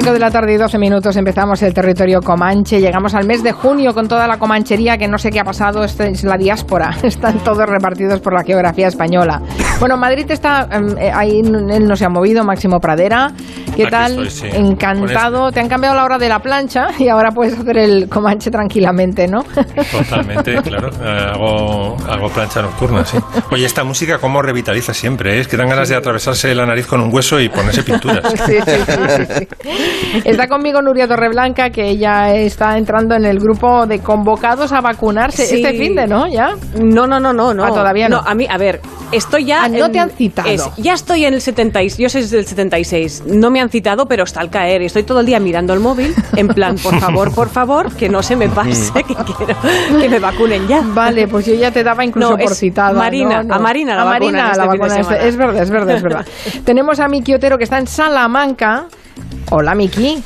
las 5 de la tarde y 12 minutos empezamos el territorio comanche. Llegamos al mes de junio con toda la comanchería que no sé qué ha pasado. Esta es la diáspora. Están todos repartidos por la geografía española. Bueno, Madrid está. em, eh, ahí él no se ha movido, Máximo Pradera. ¿Qué Aquí tal? estoy, sí. Encantado. Te han cambiado la hora de la plancha y ahora puedes hacer el comanche tranquilamente, ¿no? Totalmente, claro. Eh, Hago, hago plancha nocturna, sí. Oye, esta música cómo revitaliza siempre, ¿eh? es que dan ganas de atravesarse la nariz con un hueso y ponerse pinturas. Sí, sí, sí, sí, sí. Está conmigo Nuria Torreblanca, que ella está entrando en el grupo de convocados a vacunarse Sí. este fin de, ¿no? ¿Ya? No, no, no, no, no. Ah, todavía no. a mí, a ver, estoy ya. No te han citado. es- ya estoy en el 76. Yo soy del 76. No me han citado, pero está al caer. Y estoy todo el día mirando el móvil, en plan, por favor, por favor, que no se me pase, que quiero que me vacunen ya. Vale, pues yo ya te daba incluso No, por citada. Marina, ¿no? a Marina la A Marina este la fin de vacunan este-. Es verdad, es verdad, es verdad. Tenemos a Miki Otero que está en Salamanca. Hola, Miki.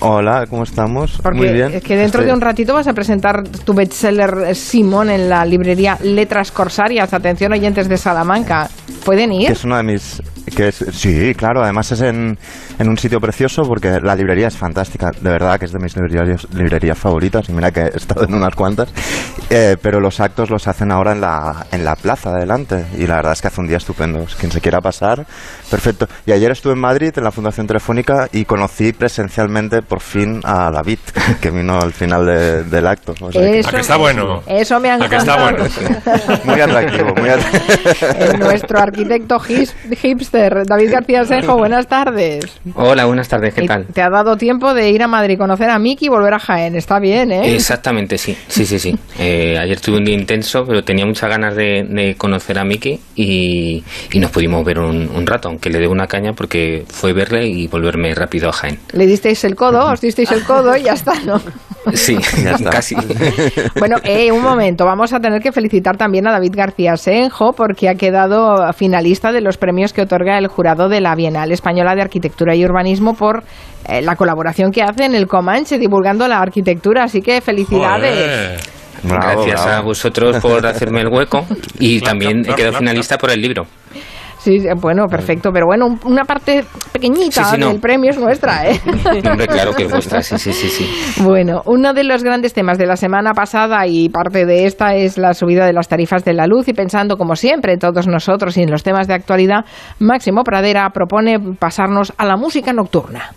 Hola, ¿cómo estamos? Porque Muy bien. es que dentro Estoy- de un ratito vas a presentar tu bestseller eh, Simón en la librería Letras Corsarias. Atención, oyentes de Salamanca. ¿Pueden ir? es una de mis... Que es, sí, claro, además es en, en un sitio precioso porque la librería es fantástica, de verdad que es de mis librerías, librerías favoritas y mira que he estado en unas cuantas, Eh, pero los actos los hacen ahora en la, en la plaza adelante y la verdad es que hace un día estupendo, quien se quiera pasar, perfecto. Y ayer estuve en Madrid en la Fundación Telefónica y conocí presencialmente por fin a David, que vino al final de- del acto. O sea que- Eso ¿A que está bueno? Eso me han ¿A que está bueno? muy atractivo, muy atractivo. Nuestro arquitecto his- David García Senjo, buenas tardes. Hola, buenas tardes, ¿qué tal? Te ha dado tiempo de ir a Madrid, conocer a Miki y volver a Jaén. Está bien, ¿eh? Exactamente, sí, sí, sí, sí. Eh, ayer tuve un día intenso, pero tenía muchas ganas de, de conocer a Miki y, y nos pudimos ver un, un rato, aunque le debo una caña porque fue verle y volverme rápido a Jaén. Le disteis el codo, os disteis el codo y ya está, ¿no? Sí, Ya está. casi. Bueno, eh, un momento, vamos a tener que felicitar también a David García Senjo porque ha quedado finalista de los premios que otorga el jurado de la Bienal Española de Arquitectura y Urbanismo por eh, la colaboración que hace en el Comanche divulgando la arquitectura. Así que felicidades. Joder. Bravo, Gracias bravo. a vosotros por hacerme el hueco y también he quedado finalista por el libro. Sí, eh, bueno, perfecto, pero bueno, un- una parte pequeñita Sí, sí, no. del premio es nuestra, ¿eh? Hombre, claro que es vuestra, sí, sí, sí, sí. Bueno, uno de los grandes temas de la semana pasada y parte de esta es la subida de las tarifas de la luz y pensando como siempre en todos nosotros y en los temas de actualidad, Máximo Pradera propone pasarnos a la música nocturna.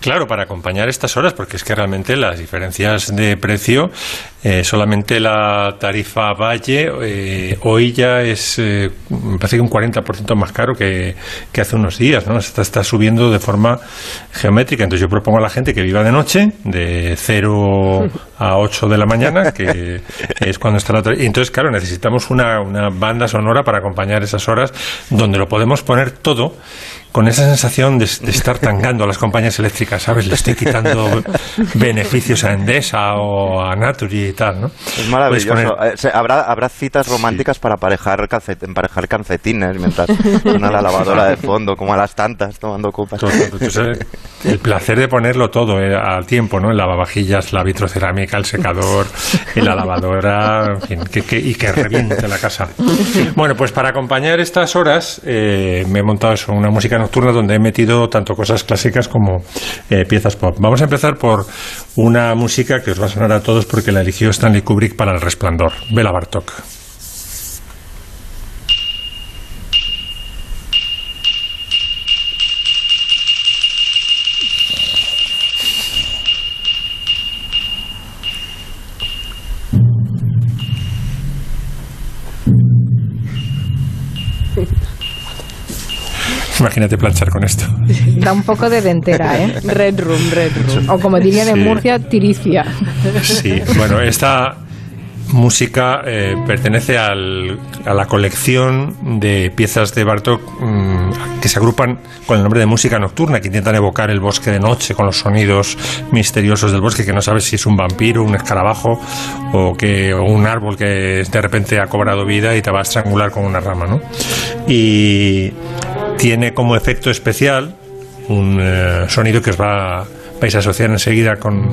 Claro, para acompañar estas horas, porque es que realmente las diferencias de precio, eh, solamente la tarifa Valle eh, hoy ya es, eh, me parece que un 40% más caro que, que hace unos días, ¿no? Está, está subiendo de forma geométrica. Entonces yo propongo a la gente que viva de noche, de 0 a 8 de la mañana, que es cuando está la tarifa. Y entonces, claro, necesitamos una, una banda sonora para acompañar esas horas donde lo podemos poner todo con esa sensación de, de estar tangando a las compañías eléctricas, ¿sabes? Le estoy quitando beneficios a Endesa o a Naturi y tal, ¿no? Es maravilloso. Eh, habrá, habrá citas románticas para aparejar, calcet- emparejar calcetines mientras suena la lavadora de fondo, como a las tantas, tomando copas. todo, todo. El placer de ponerlo todo eh, al tiempo, ¿no? El lavavajillas, la vitrocerámica, el secador, la lavadora, en fin, que- que- y que reviente la casa. Bueno, pues para acompañar estas horas eh, me he montado eso, una música nocturna donde he metido tanto cosas clásicas como eh, piezas pop. Vamos a empezar por una música que os va a sonar a todos porque la eligió Stanley Kubrick para El Resplandor, Bela Bartok. Imagínate planchar con esto. Da un poco de dentera, ¿eh? Red Room, Red Room. O como dirían en Sí. Murcia, tiricia. Sí, bueno, esta música eh, pertenece al- a la colección de piezas de Bartok mm, que se agrupan con el nombre de música nocturna, que intentan evocar el bosque de noche con los sonidos misteriosos del bosque, que no sabes si es un vampiro, un escarabajo o, que, o un árbol que de repente ha cobrado vida y te va a estrangular con una rama, ¿no? Y tiene como efecto especial un eh, sonido que os va vais a asociar enseguida con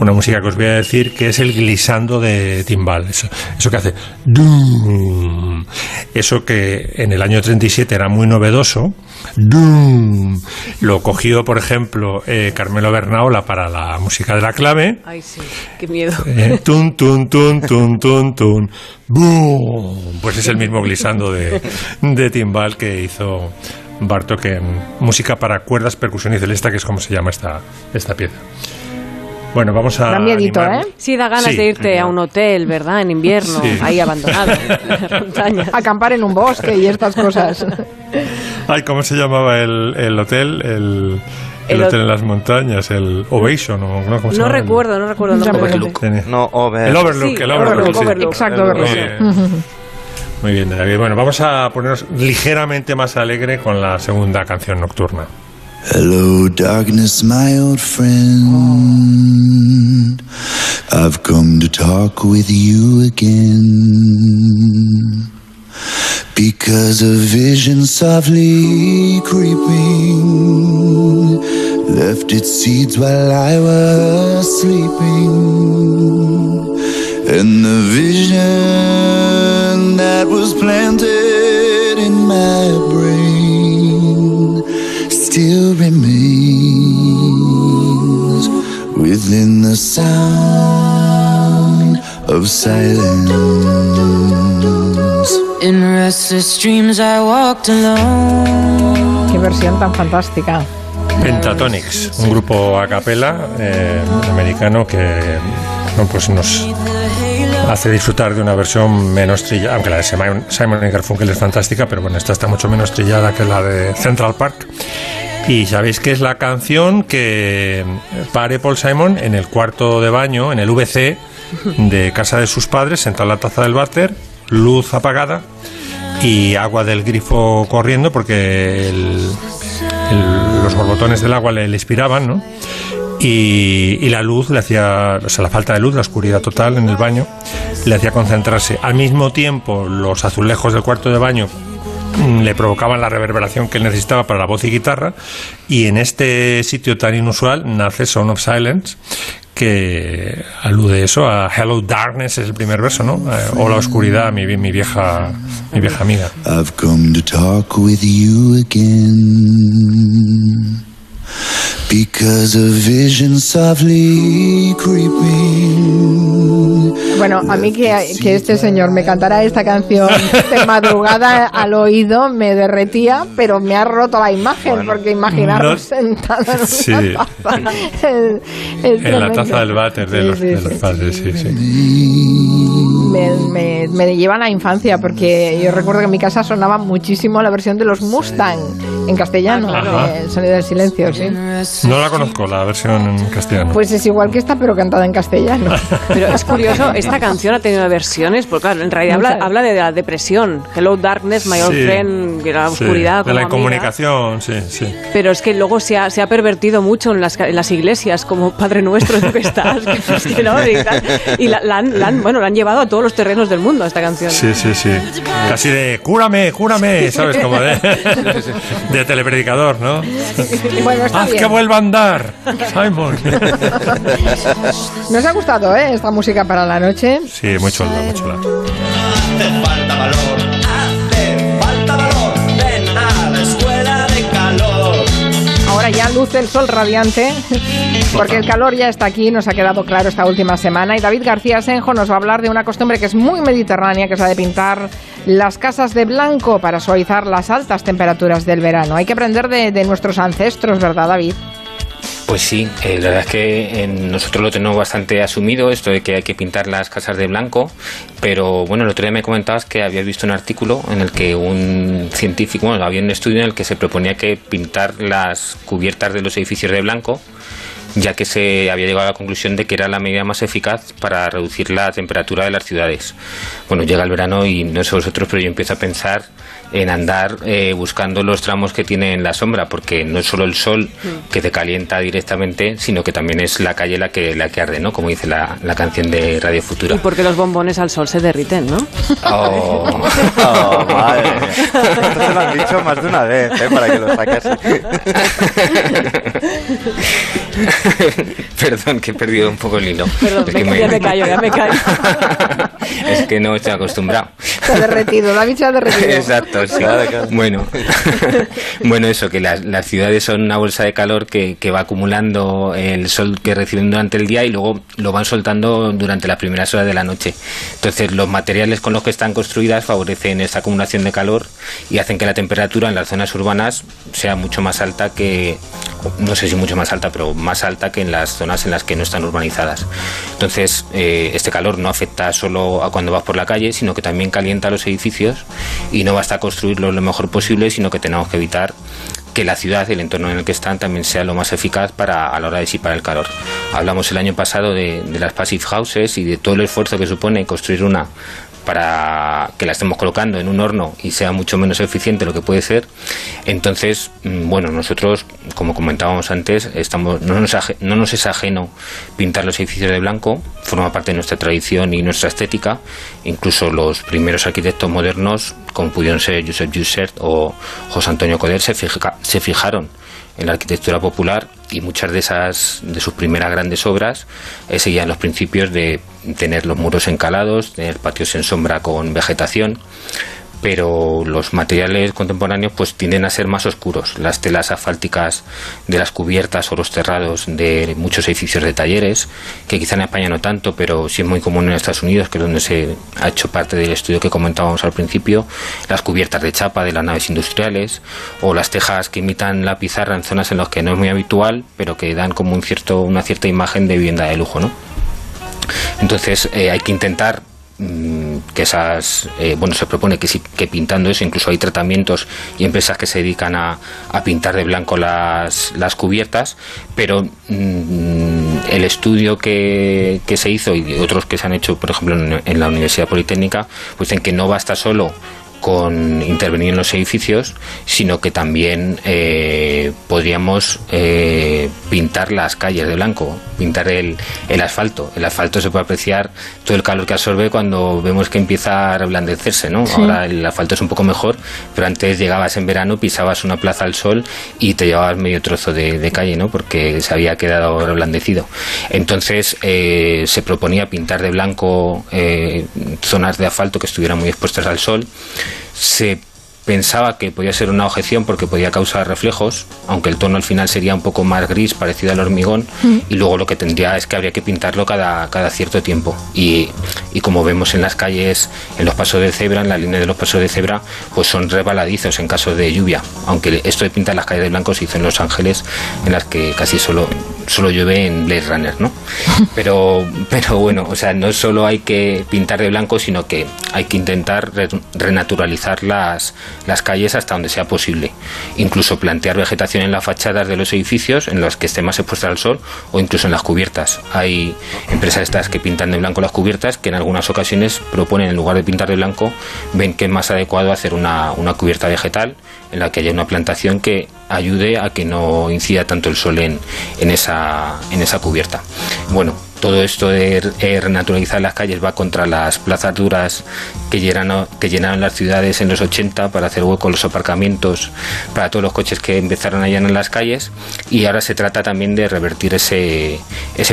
una música que os voy a decir que es el glissando de timbal eso, eso que hace dum. eso que en el año 37 era muy novedoso, ¡dum! lo cogió, por ejemplo, eh, Carmelo Bernaola para la música de la clave. Ay, sí, qué miedo. Eh, tun, tun, tun, tun, tun, tun. ¡Bum! Pues es el mismo glissando de, de timbal que hizo Bartok en música para cuerdas, percusión y celesta, que es como se llama esta, esta pieza. Bueno, vamos a. Da miedito, animar- ¿eh? Sí, da ganas Sí. de irte a un hotel, ¿verdad? En invierno, Sí. ahí abandonado, en las montañas. Acampar en un bosque y estas cosas. Ay, ¿cómo se llamaba el, el hotel? El, el El hotel hot- en las montañas, el Ovation, ¿o no? ¿Cómo se No llama? recuerdo, no recuerdo el No nombre. recuerdo. Tenía- No, Over. El Overlook, Sí, el Overlook, Overlook. sí. Overlook. Exacto, Overlook. Muy bien. David. Bueno, vamos a ponernos ligeramente más alegre con la segunda canción nocturna. Hello, darkness, my old friend. I've come to talk with you again. Because a vision softly creeping left its seeds while I was sleeping. And the vision that was planted in my brain still remains within the sound of silence. In restless dreams, I walked alone. Qué versión tan fantástica. Pentatonics, un grupo a capela eh, americano que bueno, pues nos hace disfrutar de una versión menos trillada, aunque la de Simon, Simon Garfunkel es fantástica, pero bueno, esta está mucho menos trillada que la de Central Park. Y sabéis que es la canción que pare Paul Simon en el cuarto de baño, en el VC de casa de sus padres, sentado en la taza del váter, luz apagada y agua del grifo corriendo porque el- los borbotones del agua le, le inspiraban, ¿no? Y, y la luz le hacía, o sea, la falta de luz, la oscuridad total en el baño, le hacía concentrarse. Al mismo tiempo, los azulejos del cuarto de baño mm, le provocaban la reverberación que él necesitaba para la voz y guitarra y en este sitio tan inusual nace Sound of Silence que alude eso a Hello Darkness es el primer verso, ¿no? Eh, Hola oscuridad, mi, mi vieja mi vieja amiga. I've come to talk with you again. Because a vision softly creeping. Bueno, a mí que, que este señor me cantara esta canción de madrugada al oído me derretía, pero me ha roto la imagen, porque imaginaros no- sentado en una Sí. taza. Es- es En la taza del váter de Sí, los, sí, de sí. los padres, sí, sí. Me, me, me lleva a la infancia, porque yo recuerdo que en mi casa sonaba muchísimo la versión de los Mustang en castellano, Ah, claro. el sonido del silencio, sí. No la conozco, la versión en castellano. Pues es igual que esta, pero cantada en castellano. Pero es curioso, esta canción ha tenido versiones, porque claro, en realidad habla, habla de la depresión. Hello Darkness, my old Sí. friend, que la Sí, oscuridad. de la incomunicación, sí, sí. Pero es que luego se ha, se ha pervertido mucho en las, en las iglesias, como Padre Nuestro, tú que estás, que, no, y, la, la han, la han- bueno, la han llevado a todos los terrenos del mundo, esta canción. Sí, sí, sí. Casi de cúrame, cúrame, ¿sabes? Como de, de telepredicador, ¿no? Bueno, está Haz bien. que vuelva a andar, Simon. Nos ha gustado, ¿eh? Esta música para la noche. Sí, muy chula, muy chula. Hace falta valor, Ahora ya luce el sol radiante, porque el calor ya está aquí, nos ha quedado claro esta última semana. Y David García Senjo nos va a hablar de una costumbre que es muy mediterránea, que es la de pintar las casas de blanco para suavizar las altas temperaturas del verano. Hay que aprender de, de nuestros ancestros, ¿verdad, David? Pues sí, eh, la verdad es que eh, nosotros lo tenemos bastante asumido, esto de que hay que pintar las casas de blanco, pero bueno, el otro día me comentabas que habías visto un artículo en el que un científico, bueno, había un estudio en el que se proponía que pintar las cubiertas de los edificios de blanco, ya que se había llegado a la conclusión de que era la medida más eficaz para reducir la temperatura de las ciudades. Bueno, llega el verano y no sé vosotros, pero yo empiezo a pensar en andar eh, buscando los tramos que tienen la sombra, porque no es solo el sol que te calienta directamente, sino que también es la calle la que, la que arde, ¿no? Como dice la, la canción de Radio Futuro. Y porque los bombones al sol se derriten, ¿no? Oh. Oh, madre. Esto se lo han dicho más de una vez, ¿eh? Para que lo saques. Perdón, que he perdido un poco el hilo. Perdón, Es me- que ya me callo, ya me callo. es que no estoy acostumbrado. Se ha derretido, David se ha derretido. Exacto, Bueno, bueno, eso, que las, las ciudades son una bolsa de calor que, que va acumulando el sol que reciben durante el día y luego lo van soltando durante las primeras horas de la noche. Entonces, los materiales con los que están construidas favorecen esta acumulación de calor y hacen que la temperatura en las zonas urbanas sea mucho más alta que, no sé si mucho más alta, pero más alta que en las zonas en las que no están urbanizadas. Entonces, eh, este calor no afecta solo a cuando vas por la calle, sino que también calienta los edificios y no basta construirlos lo mejor posible, sino que tenemos que evitar que la ciudad y el entorno en el que están también sea lo más eficaz para a la hora de disipar el calor. Hablamos el año pasado de, de las passive houses y de todo el esfuerzo que supone construir una para que la estemos colocando en un horno y sea mucho menos eficiente lo que puede ser. Entonces, mm, bueno, nosotros, como comentábamos antes, estamos, no, nos aje- no nos es ajeno pintar los edificios de blanco, forma parte de nuestra tradición y nuestra estética. Incluso los primeros arquitectos modernos, como pudieron ser Josep Jussert o José Antonio Coder, se, se fijaron en la arquitectura popular y muchas de esas de sus primeras grandes obras seguían los principios de tener los muros encalados, tener patios en sombra con vegetación, pero los materiales contemporáneos pues tienden a ser más oscuros. Las telas asfálticas de las cubiertas o los terrados de muchos edificios de talleres, que quizá en España no tanto, pero sí es muy común en Estados Unidos, que es donde se ha hecho parte del estudio que comentábamos al principio, las cubiertas de chapa de las naves industriales o las tejas que imitan la pizarra en zonas en las que no es muy habitual, pero que dan como un cierto, una cierta imagen de vivienda de lujo, ¿no? Entonces eh, hay que intentar que esas, eh, bueno, se propone que, que pintando eso, incluso hay tratamientos y empresas que se dedican a, a pintar de blanco las, las cubiertas, pero mm, el estudio que, que se hizo y otros que se han hecho, por ejemplo, en, en la Universidad Politécnica, pues dicen que no basta solo con intervenir en los edificios, sino que también eh, podríamos eh, pintar las calles de blanco, pintar el, el asfalto. El asfalto se puede apreciar todo el calor que absorbe cuando vemos que empieza a reblandecerse, ¿no? Ahora el asfalto es un poco mejor, pero antes llegabas en verano, pisabas una plaza al sol y te llevabas medio trozo de, de calle, ¿no? Porque se había quedado reblandecido. Entonces eh, se proponía pintar de blanco eh, zonas de asfalto que estuvieran muy expuestas al sol se pensaba que podía ser una objeción porque podía causar reflejos, aunque el tono al final sería un poco más gris, parecido al hormigón, y luego lo que tendría es que habría que pintarlo cada, cada cierto tiempo. Y, y como vemos en las calles, en los pasos de cebra, en la línea de los pasos de cebra, pues son resbaladizos en caso de lluvia, aunque esto de pintar las calles de blanco se hizo en Los Ángeles, en las que casi solo solo llueve en Blade Runner, ¿no? Pero, pero bueno, o sea, no solo hay que pintar de blanco, sino que hay que intentar re- renaturalizar las, las calles hasta donde sea posible. Incluso plantear vegetación en las fachadas de los edificios, en los que esté más expuesta al sol, o incluso en las cubiertas. Hay empresas estas que pintan de blanco las cubiertas, que en algunas ocasiones proponen, en lugar de pintar de blanco, ven que es más adecuado hacer una, una cubierta vegetal en la que haya una plantación que ayude a que no incida tanto el sol en, en, esa, en esa cubierta. Bueno, todo esto de eh, renaturalizar las calles va contra las plazas duras que llenaron, las ciudades en los 80 para hacer hueco los aparcamientos para todos los coches que empezaron a llenar las calles y ahora se trata también de revertir ese,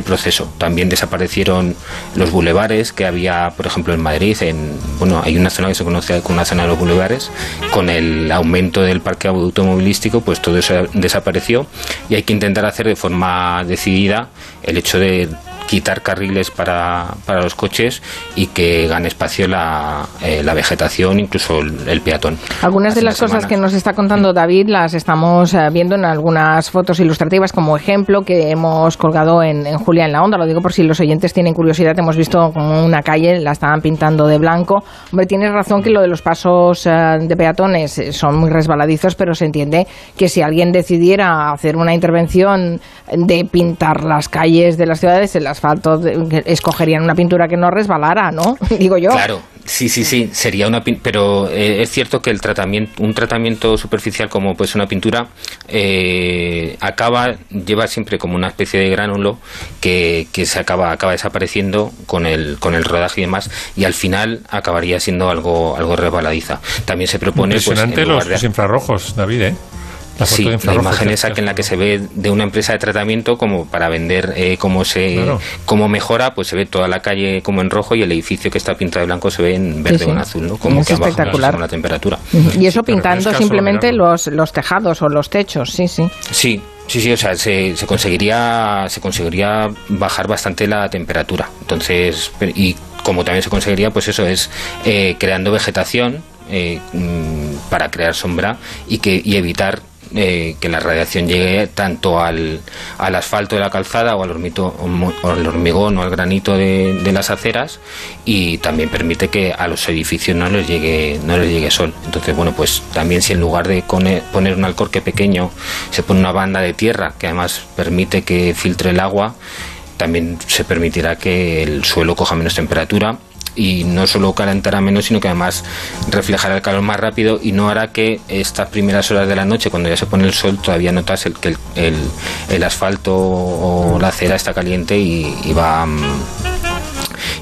proceso. También desaparecieron los bulevares que había, por ejemplo, en Madrid. En, bueno, hay una zona que se conoce como una zona de los bulevares. Con el aumento del parque automovilístico, pues todo eso desapareció y hay que intentar hacer de forma decidida el hecho de quitar carriles para, para los coches y que gane espacio la, eh, la vegetación, incluso el, el peatón. Algunas de las cosas que semanas. nos está contando David las estamos eh, viendo en algunas fotos ilustrativas como ejemplo que hemos colgado en, en Julia en la Onda. Lo digo por si los oyentes tienen curiosidad. Hemos visto como una calle, la estaban pintando de blanco. Hombre, tienes razón que lo de los pasos eh, de peatones eh, son muy resbaladizos, pero se entiende que si alguien decidiera hacer una intervención de pintar las calles de las ciudades, el asfalto, escogerían una pintura que no resbalara, ¿no? Digo yo. Claro, sí, sí, sí, sería una pin- pero eh, es cierto que el tratamiento, un tratamiento superficial como pues una pintura eh, acaba lleva siempre como una especie de gránulo que, que se acaba acaba desapareciendo con el con el rodaje y demás y al final acabaría siendo algo algo resbaladiza. También se propone pues, en Impresionante lugar los, de- los infrarrojos, David, ¿eh? La foto sí, de la imagen esa que en la que se ve de una empresa de tratamiento como para vender eh, cómo se Claro. cómo mejora, pues se ve toda la calle como en rojo y el edificio que está pintado de blanco se ve en verde Sí, o en azul, ¿no? Como Es que bajado espectacular. muchísimo la temperatura. Y eso pintando simplemente los, los tejados o los techos, sí, sí. Sí, sí, sí, o sea, se, se conseguiría se conseguiría bajar bastante la temperatura. Entonces, y como también se conseguiría, pues eso es eh, creando vegetación eh, mm, para crear sombra y que y evitar eh, que la radiación llegue tanto al, al asfalto de la calzada o al, o al hormigón o al granito de, de las aceras y también permite que a los edificios no les llegue no les llegue sol. Entonces bueno pues también si en lugar de poner un alcorque pequeño se pone una banda de tierra que además permite que filtre el agua también se permitirá que el suelo coja menos temperatura y no solo calentará menos, sino que además reflejará el calor más rápido y no hará que estas primeras horas de la noche, cuando ya se pone el sol, todavía notas el, que el, el- asfalto o la acera está caliente y, y va... mm,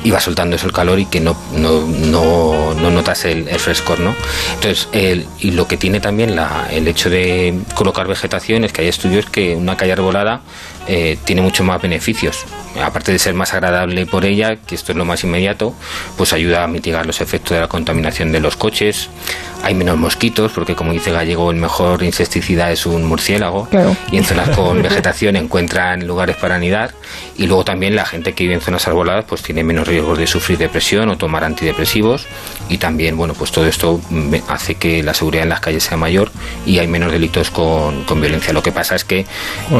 y va soltando eso el calor y que no, no, no, no notas el, el frescor, ¿no? Entonces, el- y lo que tiene también la, el hecho de colocar vegetación es que hay estudios que una calle arbolada eh, tiene mucho más beneficios. Aparte de ser más agradable por ella, que esto es lo más inmediato, pues ayuda a mitigar los efectos de la contaminación de los coches. Hay menos mosquitos, porque como dice Gallego, el mejor insecticida es un murciélago. Claro. Y en zonas con vegetación encuentran lugares para anidar. Y luego también la gente que vive en zonas arboladas pues tiene menos riesgos de sufrir depresión o tomar antidepresivos. Y también, bueno, pues todo esto hace que la seguridad en las calles sea mayor y hay menos delitos con, con violencia. Lo que pasa es que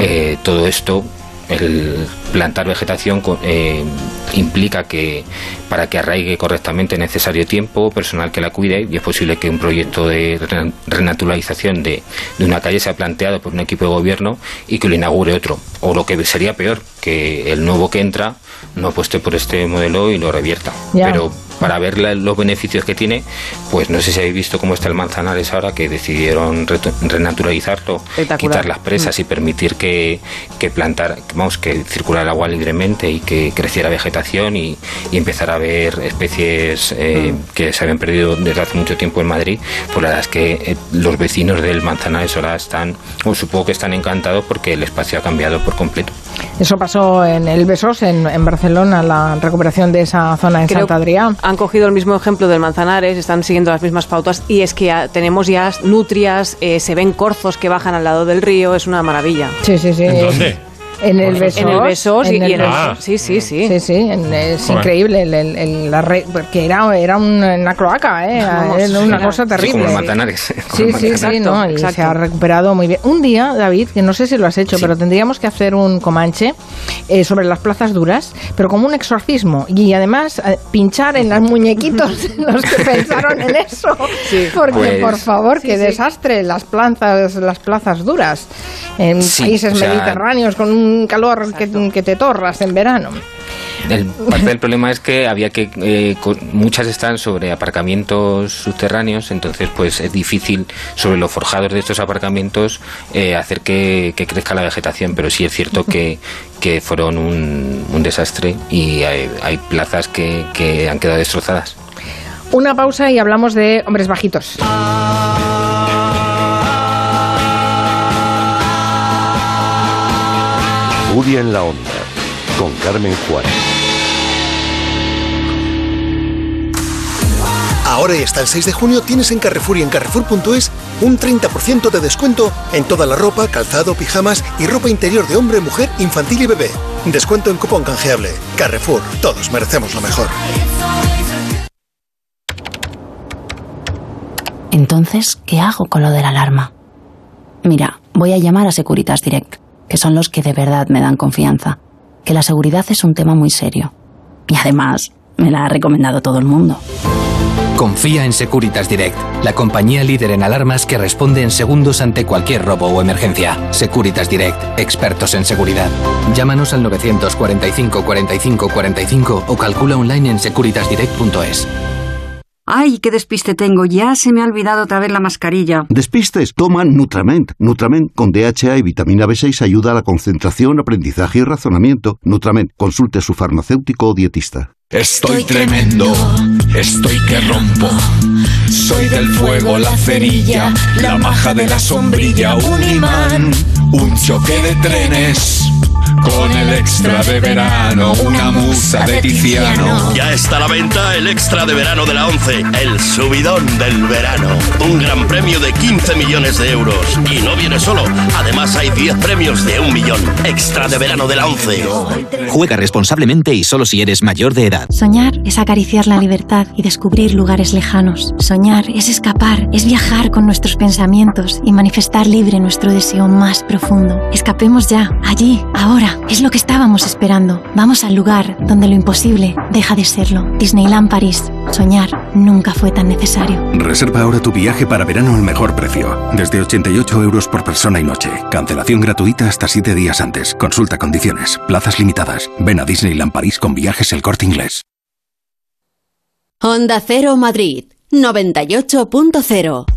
eh, todo esto el plantar vegetación eh, implica que para que arraigue correctamente es necesario tiempo, personal que la cuide y es posible que un proyecto de re- renaturalización de, de una calle sea planteado por un equipo de gobierno y que lo inaugure otro. O lo que sería peor, que el nuevo que entra no apueste por este modelo y lo revierta. Pero para ver la- los beneficios que tiene, pues no sé si habéis visto cómo está el Manzanares ahora, que decidieron reto- renaturalizarlo, quitar las presas y permitir que, que plantar, vamos, que circulara el agua libremente y que creciera vegetación y, y empezar a ver especies eh, que se habían perdido desde hace mucho tiempo en Madrid. Pues la verdad es que eh, los vecinos del Manzanares ahora están, o supongo que están encantados porque el espacio ha cambiado por completo. Eso pasó en el Besos, en, en Barcelona, la recuperación de esa zona en Creo Santa Adrià. Han cogido el mismo ejemplo del Manzanares, están siguiendo las mismas pautas y es que ya tenemos ya nutrias, eh, se ven corzos que bajan al lado del río, es una maravilla. Sí, sí, sí. ¿En dónde? En el Besos. En el Besos y, en el y en el... Ah. Sí, sí, sí. Sí, sí, en- es Joder. increíble. el- el- el- la re- porque era, era un- una cloaca, ¿eh? Vamos, era una era- cosa sí, terrible. como Sí, sí, sí, Exacto, ¿no? Y exacto. se ha recuperado muy bien. Un día, David, que no sé si lo has hecho, pero tendríamos que hacer un comanche eh, sobre las plazas duras, pero como un exorcismo. Y además eh, pinchar en los muñequitos los que pensaron en eso. Porque, Pues- por favor, Sí, qué sí. desastre las plazas, las plazas duras. En Sí, países o sea- mediterráneos con un calor que, que te torras en verano. El, parte del problema es que había que eh, muchas están sobre aparcamientos subterráneos, entonces pues es difícil sobre los forjados de estos aparcamientos eh, hacer que, que crezca la vegetación, pero sí es cierto que, que fueron un, un desastre y hay, hay plazas que, que han quedado destrozadas. Una pausa y hablamos de hombres bajitos. Furia en la onda, con Carmen Juárez. Ahora y hasta el 6 de junio tienes en Carrefour y en Carrefour.es un 30% de descuento en toda la ropa, calzado, pijamas y ropa interior de hombre, mujer, infantil y bebé. Descuento en cupón canjeable. Carrefour, todos merecemos lo mejor. Entonces, ¿qué hago con lo de la alarma? Mira, voy a llamar a Securitas Direct, que son los que de verdad me dan confianza, que la seguridad es un tema muy serio. Y además, me la ha recomendado todo el mundo. Confía en Securitas Direct, la compañía líder en alarmas que responde en segundos ante cualquier robo o emergencia. Securitas Direct, expertos en seguridad. Llámanos al 945 45 45 o calcula online en securitasdirect.es. Ay, qué despiste tengo. Ya se me ha olvidado otra vez la mascarilla. Despistes, toma Nutrament. Nutrament con DHA y vitamina B6 ayuda a la concentración, aprendizaje y razonamiento. Nutrament, consulte a su farmacéutico o dietista. Estoy tremendo, estoy que rompo. Soy del fuego, la cerilla, la maja de la sombrilla, un imán, un choque de trenes. Con el extra de verano, una musa de Tiziano. Ya está a la venta el extra de verano de la 11, el subidón del verano. Un gran premio de 15 millones de euros. Y no viene solo, además hay 10 premios de un millón. Extra de verano de la 11. Juega responsablemente y solo si eres mayor de edad. Soñar es acariciar la libertad y descubrir lugares lejanos. Soñar es escapar, es viajar con nuestros pensamientos y manifestar libre nuestro deseo más profundo. Escapemos ya, allí, ahora. Es lo que estábamos esperando. Vamos al lugar donde lo imposible deja de serlo. Disneyland París. Soñar nunca fue tan necesario. Reserva ahora tu viaje para verano al mejor precio. Desde 88 euros por persona y noche. Cancelación gratuita hasta 7 días antes. Consulta condiciones. Plazas limitadas. Ven a Disneyland París con viajes el corte inglés. Onda Cero Madrid 98.0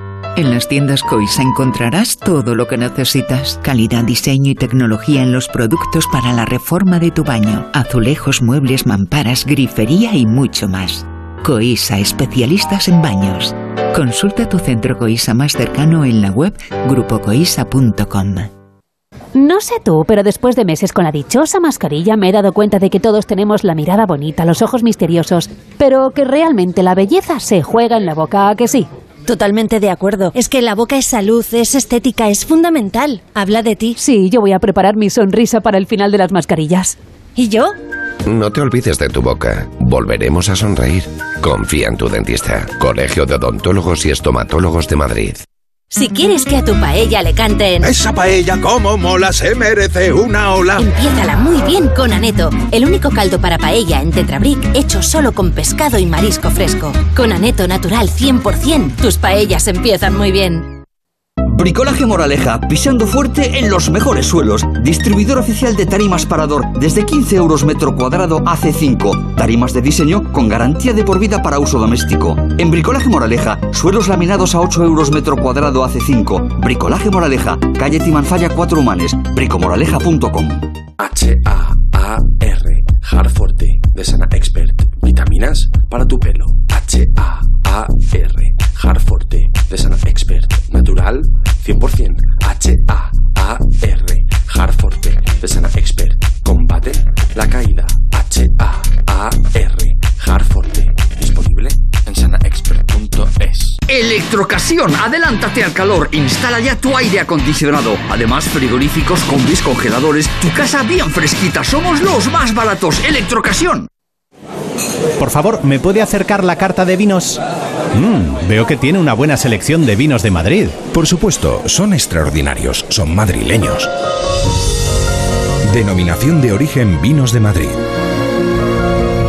En las tiendas Coisa encontrarás todo lo que necesitas. Calidad, diseño y tecnología en los productos para la reforma de tu baño. Azulejos, muebles, mamparas, grifería y mucho más. Coisa, especialistas en baños. Consulta tu centro Coisa más cercano en la web grupocoisa.com. No sé tú, pero después de meses con la dichosa mascarilla me he dado cuenta de que todos tenemos la mirada bonita, los ojos misteriosos, pero que realmente la belleza se juega en la boca, ¿a que sí? Totalmente de acuerdo. Es que la boca es salud, es estética, es fundamental. Habla de ti. Sí, yo voy a preparar mi sonrisa para el final de las mascarillas. ¿Y yo? No te olvides de tu boca. Volveremos a sonreír. Confía en tu dentista. Colegio de Odontólogos y Estomatólogos de Madrid. Si quieres que a tu paella le canten... Esa paella como mola se merece una ola. Empiézala muy bien con Aneto, el único caldo para paella en Tetrabric hecho solo con pescado y marisco fresco. Con Aneto Natural 100%, tus paellas empiezan muy bien. Bricolaje Moraleja, pisando fuerte en los mejores suelos. Distribuidor oficial de tarimas Parador, desde 15 euros metro cuadrado AC5. Tarimas de diseño con garantía de por vida para uso doméstico. En Bricolaje Moraleja, suelos laminados a 8 euros metro cuadrado AC5. Bricolaje Moraleja, calle Timanfaya 4 Humanes, bricomoraleja.com. H-A-A-R, de Sana Expert. Vitaminas para tu pelo. H-A-A-R, Natural, 100%. H-A-A-R, Harforte, de Sana Expert. Combate la caída. H-A-A-R, Harforte. Disponible en sanaexpert.es. Electrocasión, adelántate al calor, instala ya tu aire acondicionado. Además, frigoríficos, combis, congeladores, tu casa bien fresquita, somos los más baratos. Electrocasión. Por favor, ¿me puede acercar la carta de vinos? Mmm, veo que tiene una buena selección de vinos de Madrid. Por supuesto, son extraordinarios, son madrileños. Denominación de origen Vinos de Madrid.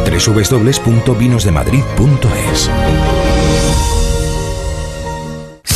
www.vinosdemadrid.es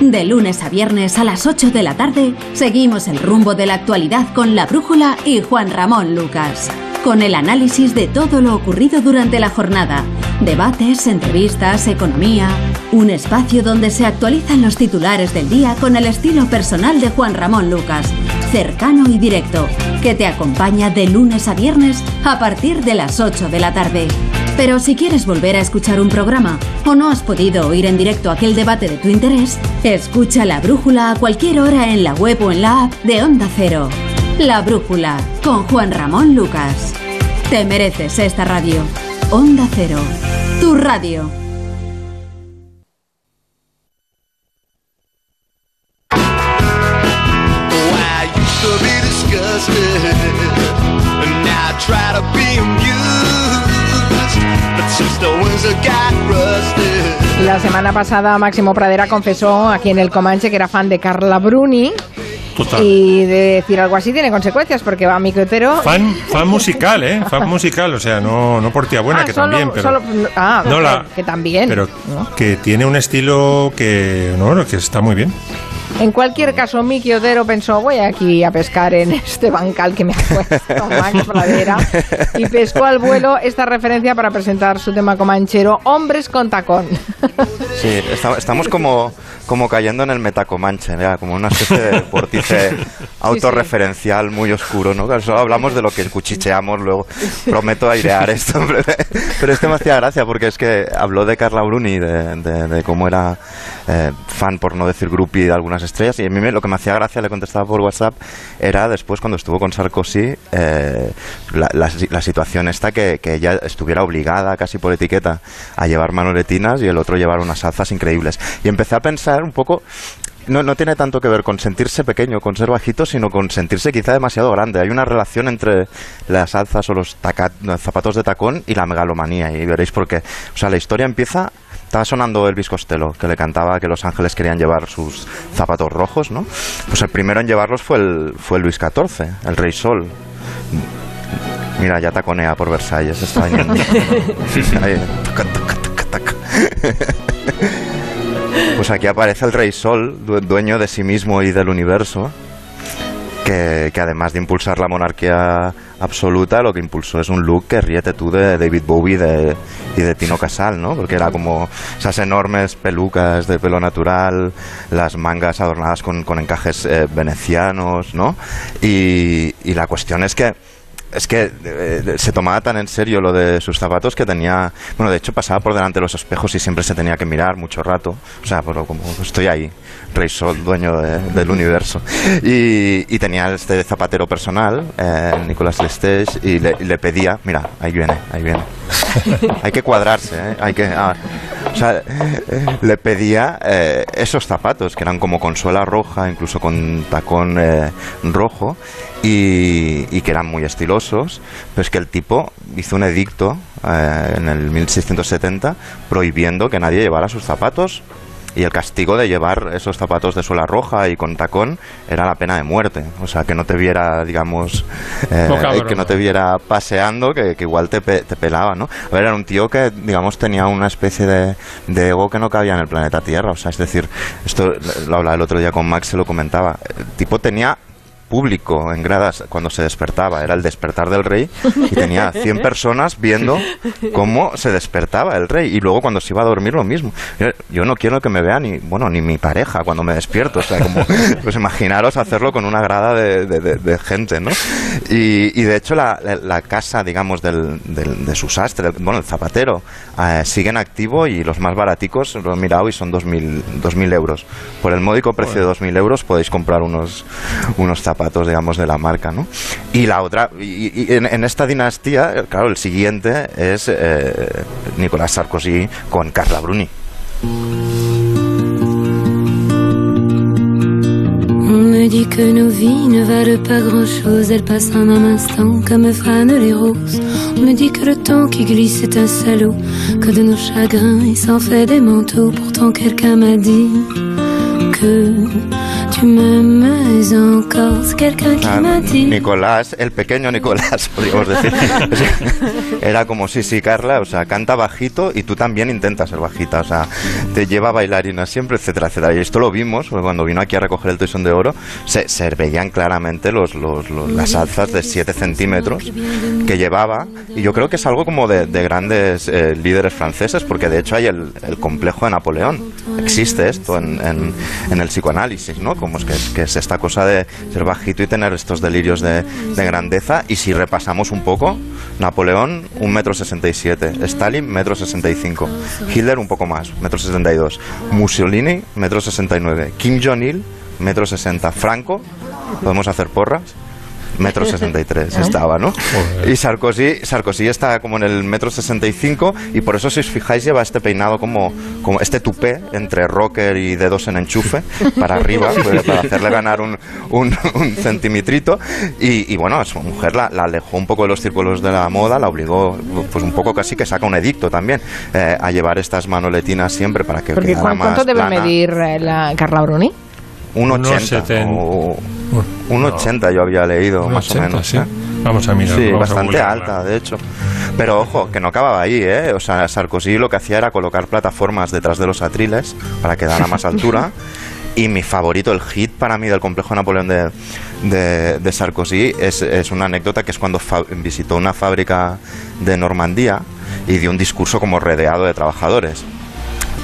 De lunes a viernes a las 8 de la tarde, seguimos el rumbo de la actualidad con La Brújula y Juan Ramón Lucas. Con el análisis de todo lo ocurrido durante la jornada, debates, entrevistas, economía. Un espacio donde se actualizan los titulares del día con el estilo personal de Juan Ramón Lucas, cercano y directo, que te acompaña de lunes a viernes a partir de las 8 de la tarde. Pero si quieres volver a escuchar un programa o no has podido oír en directo aquel debate de tu interés, escucha La Brújula a cualquier hora en la web o en la app de Onda Cero. La Brújula con Juan Ramón Lucas. Te mereces esta radio. Onda Cero, tu radio. La semana pasada Máximo Pradera confesó aquí en el Comanche que era fan de Carla Bruni. Y de decir algo así tiene consecuencias porque va a mi criterio. Fan, fan musical, ¿eh? Fan musical, o sea, no, no por tía buena, Ah, que solo- también, pero. solo- ah, No, que- la- que también. Pero que tiene un estilo que, no, que está muy bien. En cualquier caso, Miki Otero pensó, voy aquí a pescar en este bancal que me ha puesto Max Pradera. Y pescó al vuelo esta referencia para presentar su tema comanchero, Hombres con tacón. Sí, esta- estamos como, como cayendo en el metacomanche, como una especie de vórtice autorreferencial muy oscuro, ¿no? Solo hablamos de lo que cuchicheamos luego. Prometo airear esto, pero, pero este me hacía gracia porque es que habló de Carla Bruni, de, de- de cómo era eh, fan, por no decir groupie, de algunas estrellas, y a mí me- lo que me hacía gracia, le contestaba por WhatsApp, era después cuando estuvo con Sarkozy, eh, la, la- situación esta que, que ella estuviera obligada, casi por etiqueta, a llevar manoletinas y el otro llevar unas alzas increíbles. Y empecé a pensar un poco no, no tiene tanto que ver con sentirse pequeño, con ser bajito, sino con sentirse quizá demasiado grande. Hay una relación entre las alzas o los, taca- zapatos de tacón y la megalomanía, y veréis por qué. O sea, la historia empieza... Estaba sonando Elvis Costello, que le cantaba que los ángeles querían llevar sus zapatos rojos, ¿no? Pues el primero en llevarlos fue el, fue Luis XIV, el Rey Sol. Mira, ya taconea por Versalles, está viniendo. Ahí, taca, taca. Pues aquí aparece el Rey Sol, due- dueño de sí mismo y del universo, que, que además de impulsar la monarquía absoluta, lo que impulsó es un look que ríete tú de David Bowie de- y de Tino Casal, ¿no? Porque era como esas enormes pelucas de pelo natural, las mangas adornadas con, con encajes eh, venecianos, ¿no? Y, y la cuestión es que es que eh, se tomaba tan en serio lo de sus zapatos que tenía, bueno, de hecho pasaba por delante de los espejos y siempre se tenía que mirar mucho rato, o sea, pero como estoy ahí, Rey Sol, dueño de- del universo, y, y tenía este zapatero personal, eh, Nicolás Lestage, y le, y le pedía, mira, ahí viene, ahí viene, hay que cuadrarse, ¿eh? hay que, ah, o sea, le pedía eh, esos zapatos que eran como con suela roja, incluso con tacón eh, rojo, y, y que eran muy estilosos, pero es que el tipo hizo un edicto eh, en el 1670 prohibiendo que nadie llevara sus zapatos y el castigo de llevar esos zapatos de suela roja y con tacón era la pena de muerte. O sea, que no te viera, digamos, eh, que no te viera paseando, que, que igual te, pe- te pelaba, ¿no? A ver, era un tío que, digamos, tenía una especie de, de ego que no cabía en el planeta Tierra. O sea, es decir, esto lo hablaba el otro día con Max, se lo comentaba. El tipo tenía público en gradas cuando se despertaba, era el despertar del rey y tenía 100 personas viendo cómo se despertaba el rey y luego cuando se iba a dormir lo mismo. Yo, yo no quiero que me vea ni, bueno, ni mi pareja cuando me despierto, o sea, como, pues imaginaros hacerlo con una grada de, de- de- de gente, ¿no? Y, y de hecho la, la- la casa, digamos, del, del- de su sastre, bueno, el zapatero, eh, sigue en activo y los más baraticos, lo he mirado y son 2.000 2.000 euros. Por el módico precio de 2.000 euros podéis comprar unos, unos zapatos, digamos, de la marca, ¿no? Y la otra, y, y en, en esta dinastía, claro, el siguiente es eh, Nicolás Sarkozy con Carla Bruni. On me dit que nos vies ne valent pas grand-chose, elles passent en un instant comme fanent les roses. On me dit que le temps qui glisse est un salaud, que de nos chagrins il s'en fait des manteaux. Pourtant quelqu'un m'a dit que tu m'aimais encore. C'est quelqu'un qui Ah, m'a dit. Nicolás, el pequeño Nicolás, podríamos decir. Era como, sí, sí, Carla, o sea, canta bajito y tú también intentas ser bajita, o sea, te lleva bailarinas siempre, etcétera, etcétera. Y esto lo vimos cuando vino aquí a recoger el Toisón de Oro, se, se veían claramente los, los- los- las alzas de 7 centímetros que llevaba. Y yo creo que es algo como de, de grandes eh, líderes franceses, porque de hecho hay el, el complejo de Napoleón. Existe esto en, en- en el psicoanálisis, ¿no? Como es que, que es esta cosa de ser bajito y tener estos delirios de, de grandeza. Y si repasamos un poco, Napoleón, un metro sesenta y siete. Stalin, metro sesenta y cinco. Hitler, un poco más, metro sesenta y dos. Mussolini, metro sesenta y nueve. Kim Jong-il, metro sesenta. Franco, podemos hacer porras. Metro 63 estaba, ¿no? Y Sarkozy, Sarkozy está como en el metro 65 y por eso si os fijáis lleva este peinado como, como este tupé entre rocker y dedos en enchufe para arriba, pues, para hacerle ganar un, un, un centimitrito. Y, y bueno, a su mujer la, la alejó un poco de los círculos de la moda, la obligó, pues un poco casi que saca un edicto también, eh, a llevar estas manoletinas siempre para que Porque quedara ¿cu- ¿cuánto más debe plana. medir eh, la Carla Bruni? Un Unos 80 seten- o un 80 yo había leído más 80, o menos. sí. ¿eh? Vamos a mirar, Sí, bastante alta, de hecho. Pero ojo, que no acababa ahí, ¿eh? O sea, Sarkozy lo que hacía era colocar plataformas detrás de los atriles para que dara más altura. Y mi favorito, el hit para mí del complejo Napoleón de, de, de Sarkozy, es, es una anécdota que es cuando visitó una fábrica de Normandía y dio un discurso como rodeado de trabajadores.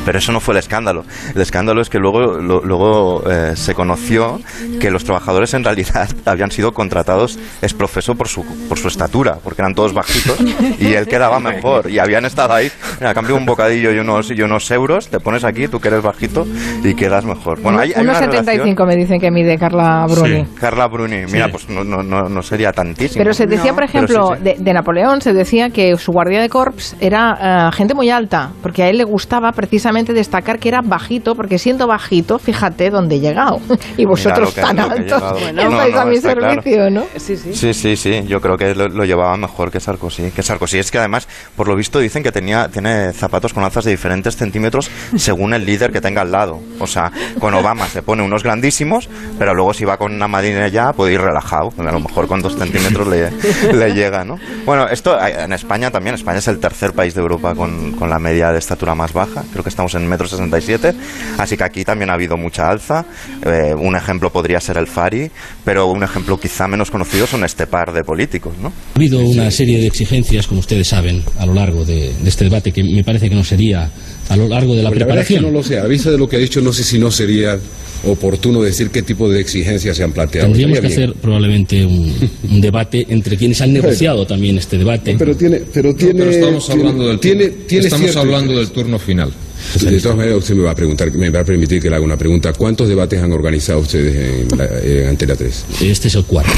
Pero eso no fue el escándalo. El escándalo es que luego, lo- luego eh, se conoció que los trabajadores en realidad habían sido contratados es profeso por su, por su estatura, porque eran todos bajitos y él quedaba mejor. Y habían estado ahí, mira, a cambio un bocadillo y unos, y unos euros, te pones aquí, tú que eres bajito y quedas mejor. Bueno, hay, hay 1,75 relación- me dicen que mide Carla Bruni. Sí, Carla Bruni, mira, pues no, no, no, no sería tantísimo. Pero se decía, por sí, ejemplo, sí. De, de Napoleón, se decía que su guardia de corps era eh, gente muy alta, porque a él le gustaba precisamente destacar que era bajito, porque siendo bajito, fíjate dónde he llegado. Y vosotros tan altos llegado. estáis No, a no, mi está claro. servicio, ¿no? Sí, sí. Sí, sí, sí, yo creo que lo, lo llevaba mejor que Sarkozy. Que Sarkozy es que además, por lo visto, dicen que tenía, tiene zapatos con alzas de diferentes centímetros según el líder que tenga al lado. O sea, con Obama se pone unos grandísimos, pero luego si va con una madrina ya puede ir relajado. A lo mejor con dos centímetros le, le llega, ¿no? Bueno, esto eh, en España también. España es el tercer país de Europa con, con la media de estatura más baja. Creo que estamos en metro 67. Así que aquí también ha habido mucha alza. Eh, un ejemplo podría ser el Fari, pero un ejemplo quizá menos conocido son este par de políticos, ¿no? Ha habido una serie de exigencias, como ustedes saben, a lo largo de, de este debate, que me parece que no sería a lo largo de la Pues la verdad es que preparación. no lo sé. A vista de lo que ha dicho, no sé si no sería oportuno decir qué tipo de exigencias se han planteado. Tendríamos que hacer probablemente un, un debate entre quienes han negociado también este debate. Pero tiene, pero tiene, pero estamos tiene- hablando del tiene, turno. tiene estamos cierto hablando del turno final. De todas maneras, usted me va a preguntar, me va a permitir que le haga una pregunta. ¿Cuántos debates han organizado ustedes en, la- en Antena 3? Este es el cuarto.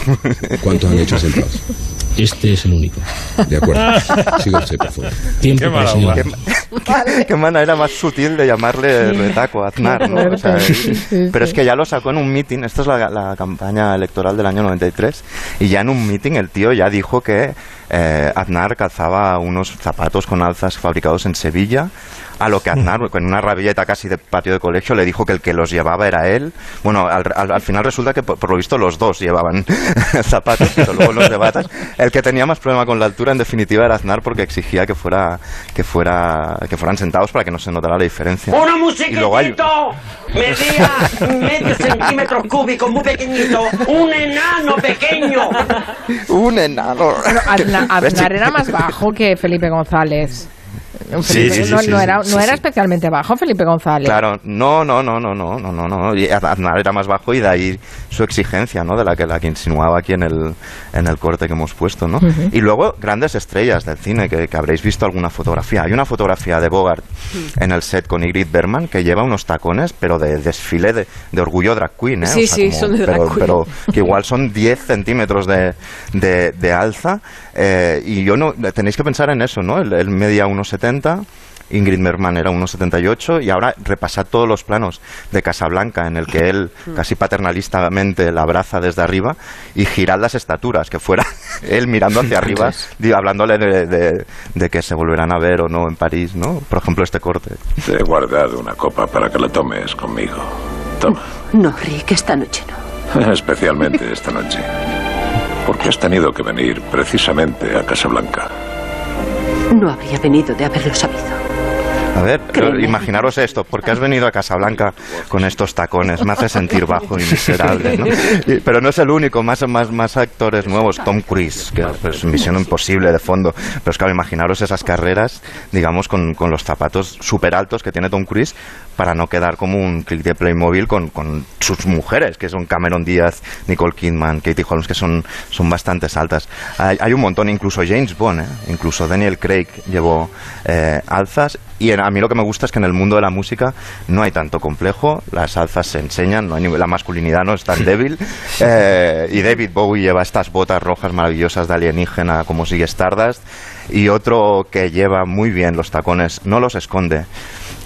¿Cuántos han hecho sentados? Este es el único. De acuerdo. Siga usted, por favor. Tiempo Qué para señor. Qué, qué manera más sutil de llamarle retaco a Aznar, ¿no? O sea, sí, pero es que ya lo sacó en un meeting, esta es la, la campaña electoral del año 93, y ya en un meeting el tío ya dijo que eh, Aznar calzaba unos zapatos con alzas fabricados en Sevilla, a lo que Aznar, con una rabieta casi de patio de colegio, le dijo que el que los llevaba era él. Bueno, al, al- al final resulta que por, por lo visto los dos llevaban zapatos, pero luego los debates el que tenía más problema con la altura en definitiva era Aznar porque exigía que fuera que fuera que fueran sentados para que no se notara la diferencia. ¡Uno muy hay- chiquitito! Medía medio centímetro cúbico, muy pequeñito. ¡Un enano pequeño! Un enano. Bueno, Azna- ¿Ves, Aznar chico? era más bajo que Felipe González. Felipe- sí, sí, no, sí, no era, no era especialmente bajo Felipe González. Claro, no, no, no, no, no, no, no, no. Aznar era más bajo y de ahí su exigencia, ¿no? De la que la que insinuaba aquí en el en el corte que hemos puesto, ¿no? Ujú. Y luego grandes estrellas del cine que, que habréis visto alguna fotografía. Hay una fotografía de Bogart en el set con Ingrid Bergman que lleva unos tacones, pero de desfile de, de orgullo drag queen, ¿eh? Sí, sí, son de drag pero, queen. pero que igual son 10 centímetros de, de, de alza. eh, y yo no, tenéis que pensar en eso, ¿no? Él, él media 1,70. Ingrid Bergman era 1,78 y ahora repasad todos los planos de Casablanca en el que él casi paternalistamente la abraza desde arriba y girad las estaturas, que fuera él mirando hacia arriba, hablándole de, de- de que se volverán a ver o no en París, ¿no? Por ejemplo, este corte. Te he guardado una copa para que la tomes conmigo. Toma. No, Rick, esta noche no. Especialmente esta noche. Porque has tenido que venir precisamente a Casablanca. No habría venido de haberlo sabido. A ver, Créeme. imaginaros esto, porque has venido a Casablanca con estos tacones, me hace sentir bajo y miserable, ¿no? Y- pero no es el único, más, más, más actores nuevos, Tom Cruise, que es Misión Imposible de fondo, pero es claro, imaginaros esas carreras, digamos, con, con los zapatos súper altos que tiene Tom Cruise, para no quedar como un click de Playmobil con, con sus mujeres, que son Cameron Díaz, Nicole Kidman, Katie Holmes, que son, son bastante altas. Hay, hay un montón, incluso James Bond, ¿eh? incluso Daniel Craig llevó eh, alzas Y en- a mí lo que me gusta es que en el mundo de la música no hay tanto complejo, las alzas se enseñan, no hay ni- la masculinidad no es tan débil. eh, y David Bowie lleva estas botas rojas maravillosas de alienígena como sigue Stardust. Y otro que lleva muy bien los tacones, no los esconde.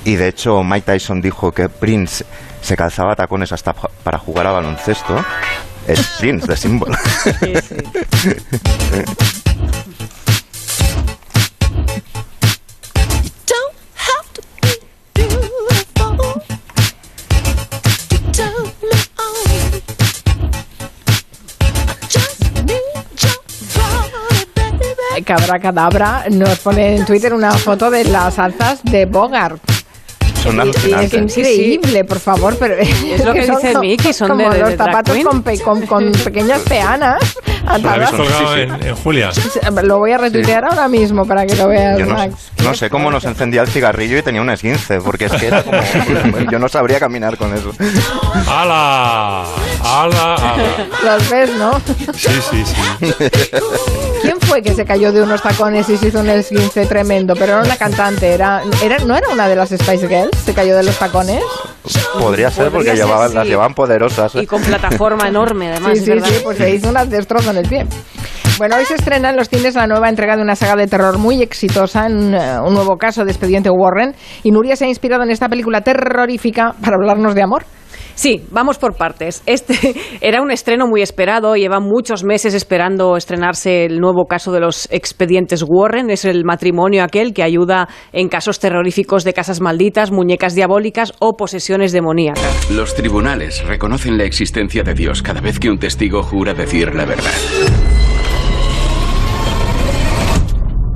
Y de hecho Mike Tyson dijo que Prince se calzaba tacones hasta pa- para jugar a baloncesto. Es Prince, de símbolo. Don't Cabra Cadabra nos pone en Twitter una foto de las alzas de Bogart. Son Y es increíble, por favor, pero Es lo que son dice Miki, son como de- de- los zapatos queen. con, pe- con- con pequeñas peanas Colgado en, en Julia. Lo voy a retuitear ahora mismo para que lo veas, Yo no, Max. no sé cómo nos encendía el cigarrillo y tenía un esguince, porque es que era como... yo no sabría caminar con eso. ¡Hala! ¡Hala! hala! Los ves, ¿no? Sí, sí, sí. ¿Quién fue que se cayó de unos tacones y se hizo un esguince tremendo? Pero era una cantante, era, era ¿no era una de las Spice Girls? ¿Se cayó de los tacones? Podría ser porque llevaban, sí. las llevaban poderosas. Y con plataforma enorme, además. Sí, es sí, verdad. sí, pues se hizo un destrozo en el pie. Bueno, hoy se estrena en los cines la nueva entrega de una saga de terror muy exitosa, en eh, un nuevo caso de Expediente Warren. Y Nuria se ha inspirado en esta película terrorífica para hablarnos de amor. Sí, vamos por partes. Este era un estreno muy esperado, lleva muchos meses esperando estrenarse el nuevo caso de los expedientes Warren, es el matrimonio aquel que ayuda en casos terroríficos de casas malditas, muñecas diabólicas o posesiones demoníacas. Los tribunales reconocen la existencia de Dios cada vez que un testigo jura decir la verdad.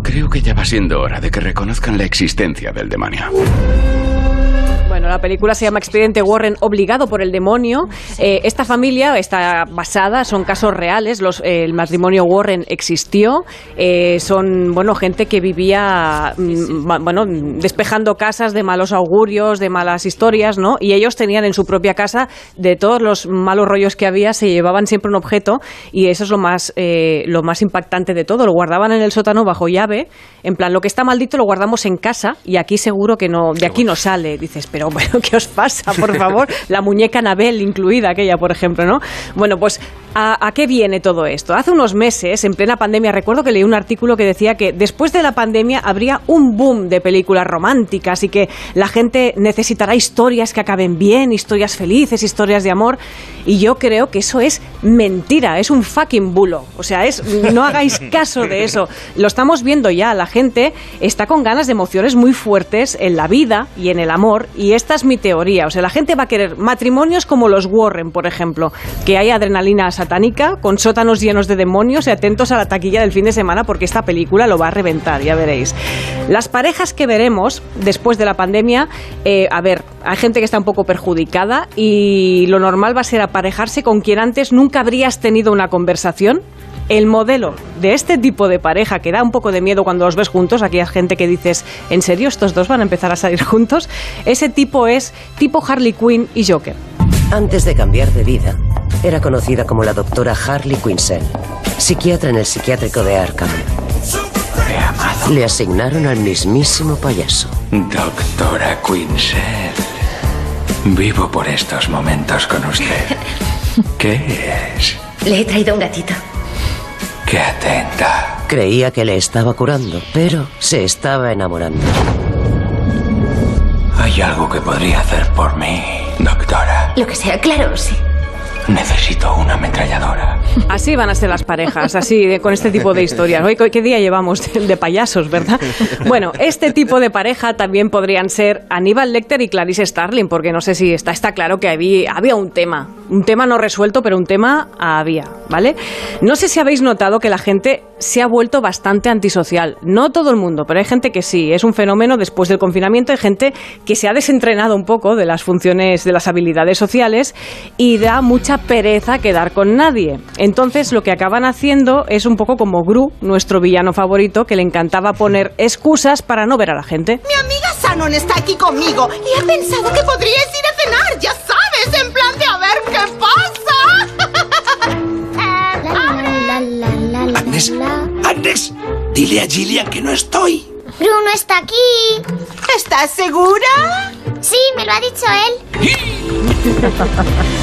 Creo que ya va siendo hora de que reconozcan la existencia del demonio. Bueno, la película se llama Expediente Warren obligado por el demonio. Eh, esta familia está basada, son casos reales. Los, eh, el matrimonio Warren existió. Eh, son, bueno, gente que vivía, mm, bueno, despejando casas de malos augurios, de malas historias, ¿no? Y ellos tenían en su propia casa, de todos los malos rollos que había, se llevaban siempre un objeto y eso es lo más, eh, lo más impactante de todo. Lo guardaban en el sótano bajo llave. En plan, lo que está maldito lo guardamos en casa y aquí seguro que no, de aquí no sale. Dices, pero bueno, ¿qué os pasa, por favor? La muñeca Anabel incluida, aquella, por ejemplo, ¿no? Bueno, pues, ¿a, a qué viene todo esto? Hace unos meses, en plena pandemia, recuerdo que leí un artículo que decía que después de la pandemia habría un boom de películas románticas y que la gente necesitará historias que acaben bien, historias felices, historias de amor. Y yo creo que eso es mentira, es un fucking bulo. O sea, es, no hagáis caso de eso. Lo estamos viendo ya, la gente está con ganas de emociones muy fuertes en la vida y en el amor, y esta es mi teoría. O sea, la gente va a querer matrimonios como los Warren, por ejemplo, que hay adrenalina satánica, con sótanos llenos de demonios, y atentos a la taquilla del fin de semana, porque esta película lo va a reventar, ya veréis. Las parejas que veremos después de la pandemia, eh, a ver, hay gente que está un poco perjudicada, y lo normal va a ser aparejarse con quien antes nunca habrías tenido una conversación. El modelo de este tipo de pareja que da un poco de miedo cuando los ves juntos, aquella gente que dices, ¿en serio estos dos van a empezar a salir juntos? Ese tipo es tipo Harley Quinn y Joker. Antes de cambiar de vida, era conocida como la doctora Harley Quinzel, psiquiatra en el psiquiátrico de Arkham. Le asignaron al mismísimo payaso. Doctora Quinzel. Vivo por estos momentos con usted. ¿Qué es? Le he traído un gatito. Qué atenta. Creía que le estaba curando, pero se estaba enamorando. Hay algo que podría hacer por mí, doctora. Lo que sea, claro, sí. Necesito una ametralladora. Así van a ser las parejas, así con este tipo de historias. Hoy, ¿qué día llevamos de payasos, verdad? Bueno, este tipo de pareja también podrían ser Aníbal Lecter y Clarice Starling, porque no sé si está, está claro que había, había un tema, un tema no resuelto, pero un tema había, ¿vale? No sé si habéis notado que la gente se ha vuelto bastante antisocial. No todo el mundo, pero hay gente que sí. Es un fenómeno después del confinamiento. Hay gente que se ha desentrenado un poco de las funciones, de las habilidades sociales y da mucha pereza quedar con nadie. Entonces lo que acaban haciendo es un poco como Gru, nuestro villano favorito, que le encantaba poner excusas para no ver a la gente. Mi amiga Shannon está aquí conmigo y he pensado que podríais ir a cenar, ya sabes, en plan de a ver qué pasa. Agnes, Agnes, dile a Gillian que no estoy. Bruno está aquí. ¿Estás segura? Sí, me lo ha dicho él.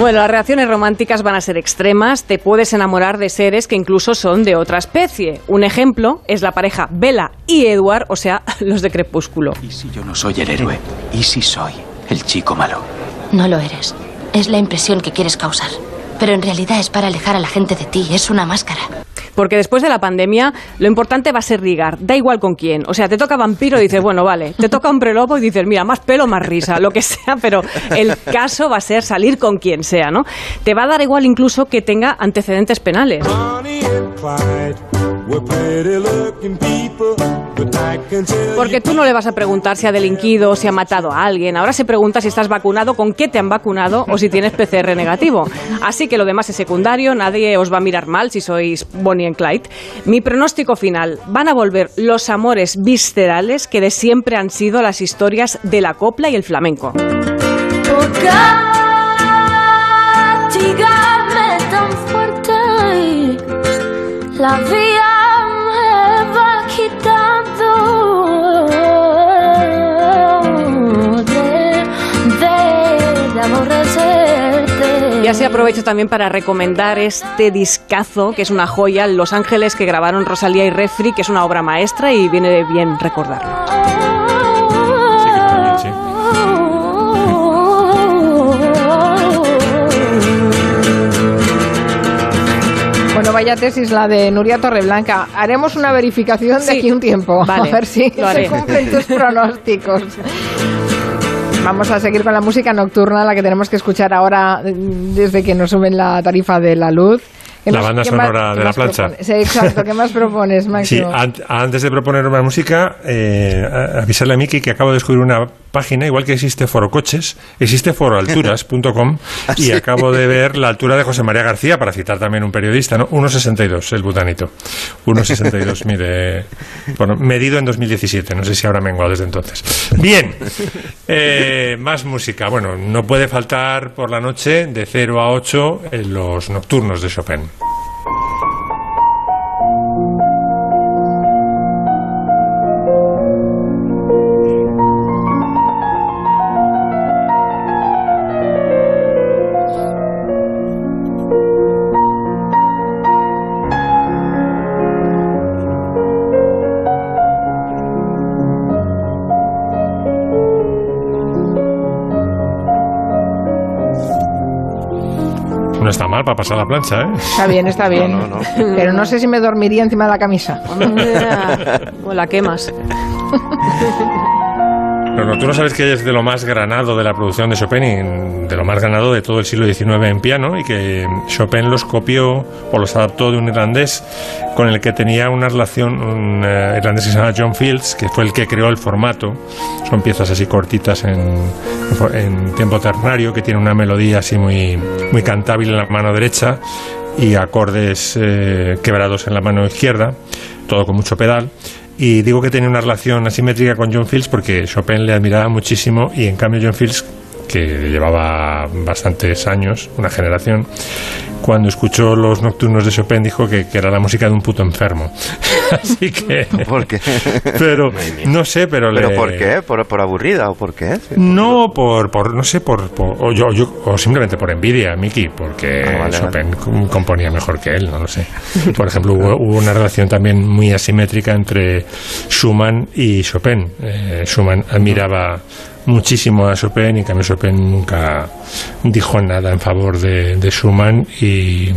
Bueno, las reacciones románticas van a ser extremas. Te puedes enamorar de seres que incluso son de otra especie. Un ejemplo es la pareja Bella y Edward, o sea, los de Crepúsculo. ¿Y si yo no soy el héroe? ¿Y si soy el chico malo? No lo eres. Es la impresión que quieres causar. Pero en realidad es para alejar a la gente de ti. Es una máscara. Porque después de la pandemia, lo importante va a ser ligar. Da igual con quién. O sea, te toca vampiro y dices, bueno, vale. Te toca hombre lobo y dices, mira, más pelo, más risa, lo que sea. Pero el caso va a ser salir con quien sea, ¿no? Te va a dar igual incluso que tenga antecedentes penales. Porque tú no le vas a preguntar si ha delinquido o si ha matado a alguien. Ahora se pregunta si estás vacunado, con qué te han vacunado o si tienes PCR negativo. Así que lo demás es secundario, nadie os va a mirar mal si sois Bonnie and Clyde. Mi pronóstico final, van a volver los amores viscerales que de siempre han sido las historias de la copla y el flamenco. Castígame tan fuerte, la vida así aprovecho también para recomendar este discazo, que es una joya, Los Ángeles, que grabaron Rosalía y Refri, que es una obra maestra y viene bien recordarlo. Bueno, vaya tesis la de Nuria Torreblanca. Haremos una verificación de Sí. aquí un tiempo. Vale, a ver si se cumplen tus pronósticos. Vamos a seguir con la música nocturna, la que tenemos que escuchar ahora mm, desde que nos suben la tarifa de la luz. ¿Qué La banda más- sonora qué de la más plancha. propones? Sí, exacto, ¿qué más propones, Sí, Máximo? an- antes de proponer una música, eh, avisarle a Miki que acabo de descubrir una página, igual que existe Foro Coches, existe foroalturas.com y acabo de ver la altura de José María García, para citar también un periodista, ¿no? 1,62 el butanito. 1,62 mide, bueno, medido en 2017, no sé si habrá menguado desde entonces. Bien, eh, más música. Bueno, no puede faltar por la noche de 0 a 8 en los nocturnos de Chopin. No está mal para pasar la plancha, ¿eh? Está bien, está bien. No, no, no. Pero no sé si me dormiría encima de la camisa. O la quemas. Pero tú no sabes que es de lo más granado de la producción de Chopin y de lo más granado de todo el siglo XIX en piano y que Chopin los copió o los adaptó de un irlandés con el que tenía una relación, un eh, irlandés que se llama John Fields, que fue el que creó el formato. Son piezas así cortitas en, en tiempo ternario que tiene una melodía así muy, muy cantable en la mano derecha y acordes eh, quebrados en la mano izquierda, todo con mucho pedal. Y digo que tenía una relación asimétrica con John Fields porque Chopin le admiraba muchísimo y en cambio John Fields, que llevaba bastantes años, una generación, cuando escuchó los nocturnos de Chopin dijo que, que era la música de un puto enfermo. Así que... ¿Por qué? Pero no sé, pero, ¿Pero le... por qué? ¿Por, por aburrida o por qué? No, por, por no sé, por, por- o, yo, yo- o simplemente por envidia, Miki, porque Ah, vale, Chopin com- componía mejor que él, no lo sé. Por ejemplo, hubo, hubo una relación también muy asimétrica entre Schumann y Chopin. Eh, Schumann admiraba muchísimo a Chopin y en cambio Chopin nunca dijo nada en favor de, de Schumann y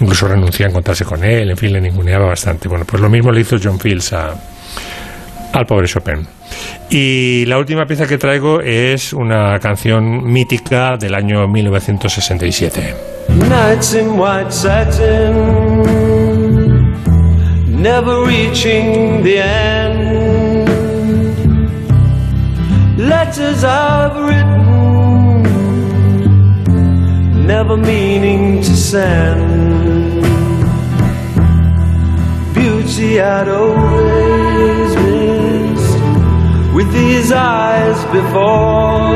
incluso renunció a encontrarse con él, en fin, le ninguneaba bastante. Bueno, pues lo mismo le hizo John Fields a, al pobre Chopin. Y la última pieza que traigo es una canción mítica del año 1967. Nights in white satin, never reaching the end. Letters I've written, never meaning to send. Beauty I'd always missed with these eyes before.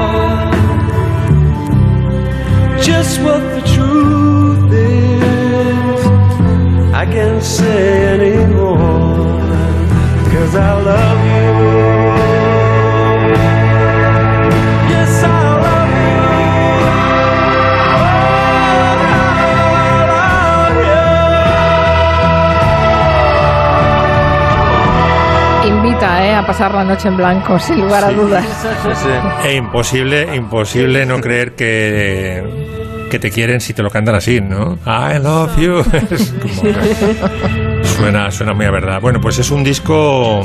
Just what the truth is, I can't say anymore. Cause I love you. A pasar la noche en blanco, sin lugar a dudas. E imposible, imposible no creer que, que te quieren si te lo cantan así, ¿no? I love you. Es como que suena, suena muy a verdad. Bueno, pues es un disco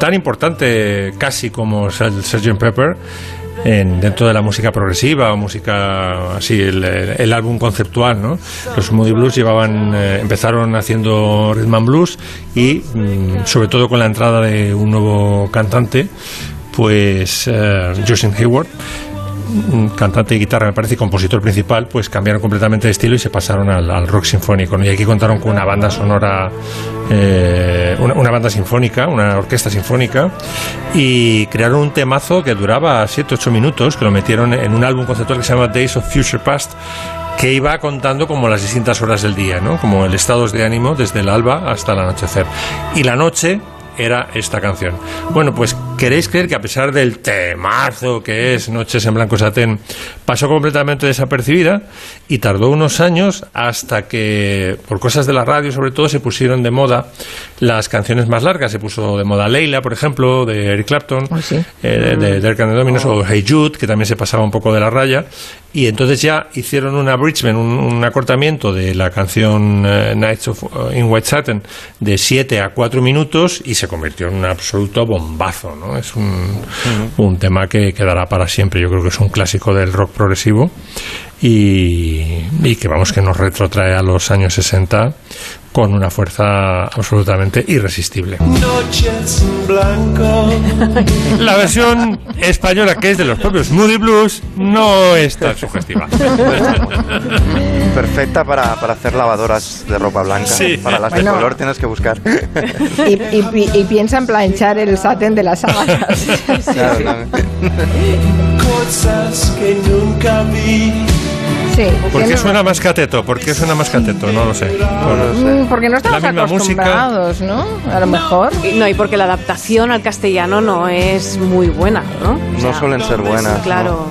tan importante casi como Sgt. Pepper. En, dentro de la música progresiva o música así el, álbum conceptual no los Moody Blues llevaban eh, empezaron haciendo rhythm and blues y mm, sobre todo con la entrada de un nuevo cantante pues eh, Justin Hayward cantante y guitarra, me parece, y compositor principal, pues cambiaron completamente de estilo y se pasaron al, rock sinfónico. Y aquí contaron con una banda sonora, eh, una, una banda sinfónica, una orquesta sinfónica, y crearon un temazo que duraba 7-8 minutos, que lo metieron en un álbum conceptual que se llama Days of Future Past, que iba contando como las distintas horas del día, ¿no? como el estado de ánimo desde el alba hasta el anochecer. Y la noche era esta canción. Bueno, pues queréis creer que a pesar del temazo que es Noches en Blanco Satén, pasó completamente desapercibida y tardó unos años hasta que, por cosas de la radio sobre todo, se pusieron de moda las canciones más largas. Se puso de moda Leila, por ejemplo, de Eric Clapton, eh, de, de Derek and the Dominos, o Hey Jude, que también se pasaba un poco de la raya. Y entonces ya hicieron un abridgment, un, un acortamiento de la canción eh, Nights of, eh, in White Satin de 7 a 4 minutos y se convirtió en un absoluto bombazo. ¿no? Es un, un tema que quedará para siempre. Yo creo que es un clásico del rock progresivo y, y que vamos que nos retrotrae a los años 60 con una fuerza absolutamente irresistible. Noches blanco. La versión española, que es de los propios Moody Blues, no es tan sugestiva. Perfecta para, para hacer lavadoras de ropa blanca. Sí. Para las Bueno. de color tienes que buscar. Y, y- y- y piensa en planchar el satén de las sábanas. Cosas que nunca vi. Sí. ¿Por qué suena más cateto? ¿Por qué suena más cateto? No lo sé. No lo sé. Mm, Porque no estamos La misma música. acostumbrados, ¿no? A lo mejor. Y- No, y porque la adaptación al castellano no es muy buena, ¿no? No suelen ser buenas. Claro.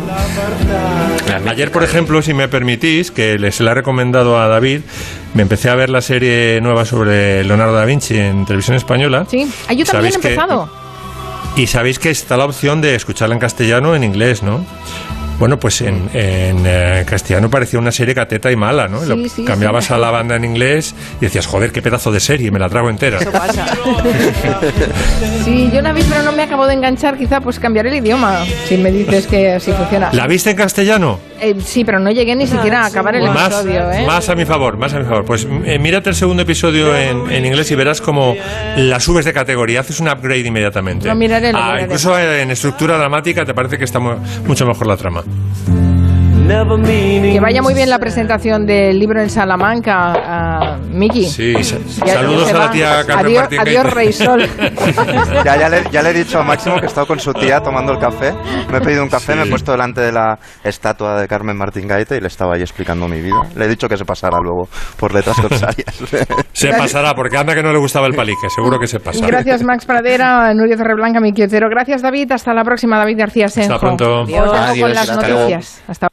Ayer, por ejemplo, si me permitís, que les la he recomendado a David, me empecé a ver la serie nueva sobre Leonardo da Vinci en televisión española. Sí. Ah, yo también he ¿Sabéis que- empezado. Y sabéis que está la opción de escucharla en castellano o en inglés, ¿no? Bueno, pues en, en, eh, castellano parecía una serie cateta y mala, ¿no? Sí, Lo- sí, cambiabas sí. a la banda en inglés y decías, joder, qué pedazo de serie, me la trago entera. Sí, yo la vi, pero no me acabo de enganchar. Quizá pues cambiaré el idioma. Si me dices que así funciona. ¿La viste en castellano? Eh, sí, pero no llegué ni siquiera a acabar el Más, episodio, ¿eh? más a mi favor, más a mi favor. Pues eh, mírate el segundo episodio en, en inglés y verás como la subes de categoría, haces un upgrade inmediatamente. Lo miraré, lo Ah, miraré. incluso en estructura dramática te parece que está mu- mucho mejor la trama. Que vaya muy bien la presentación del libro en Salamanca, uh, Miki. Sí, Ya- saludos a la tía Carmen Adiós, Martín adiós. Rey Sol. Ya, ya, le, ya le he dicho a Máximo que he estado con su tía tomando el café. Me he pedido un café, me he puesto delante de la estatua de Carmen Martín Gaite y le estaba ahí explicando mi vida. Le he dicho que se pasara luego por letras corsarias. Se pasará, porque anda que no le gustaba el palique, seguro que se pasa. Gracias, Max Pradera, Nuria Torreblanca, Miki Otero. Gracias, David. Hasta la próxima, David García Senjo. Hasta pronto. Dejo Adiós, con las hasta luego. noticias. Hasta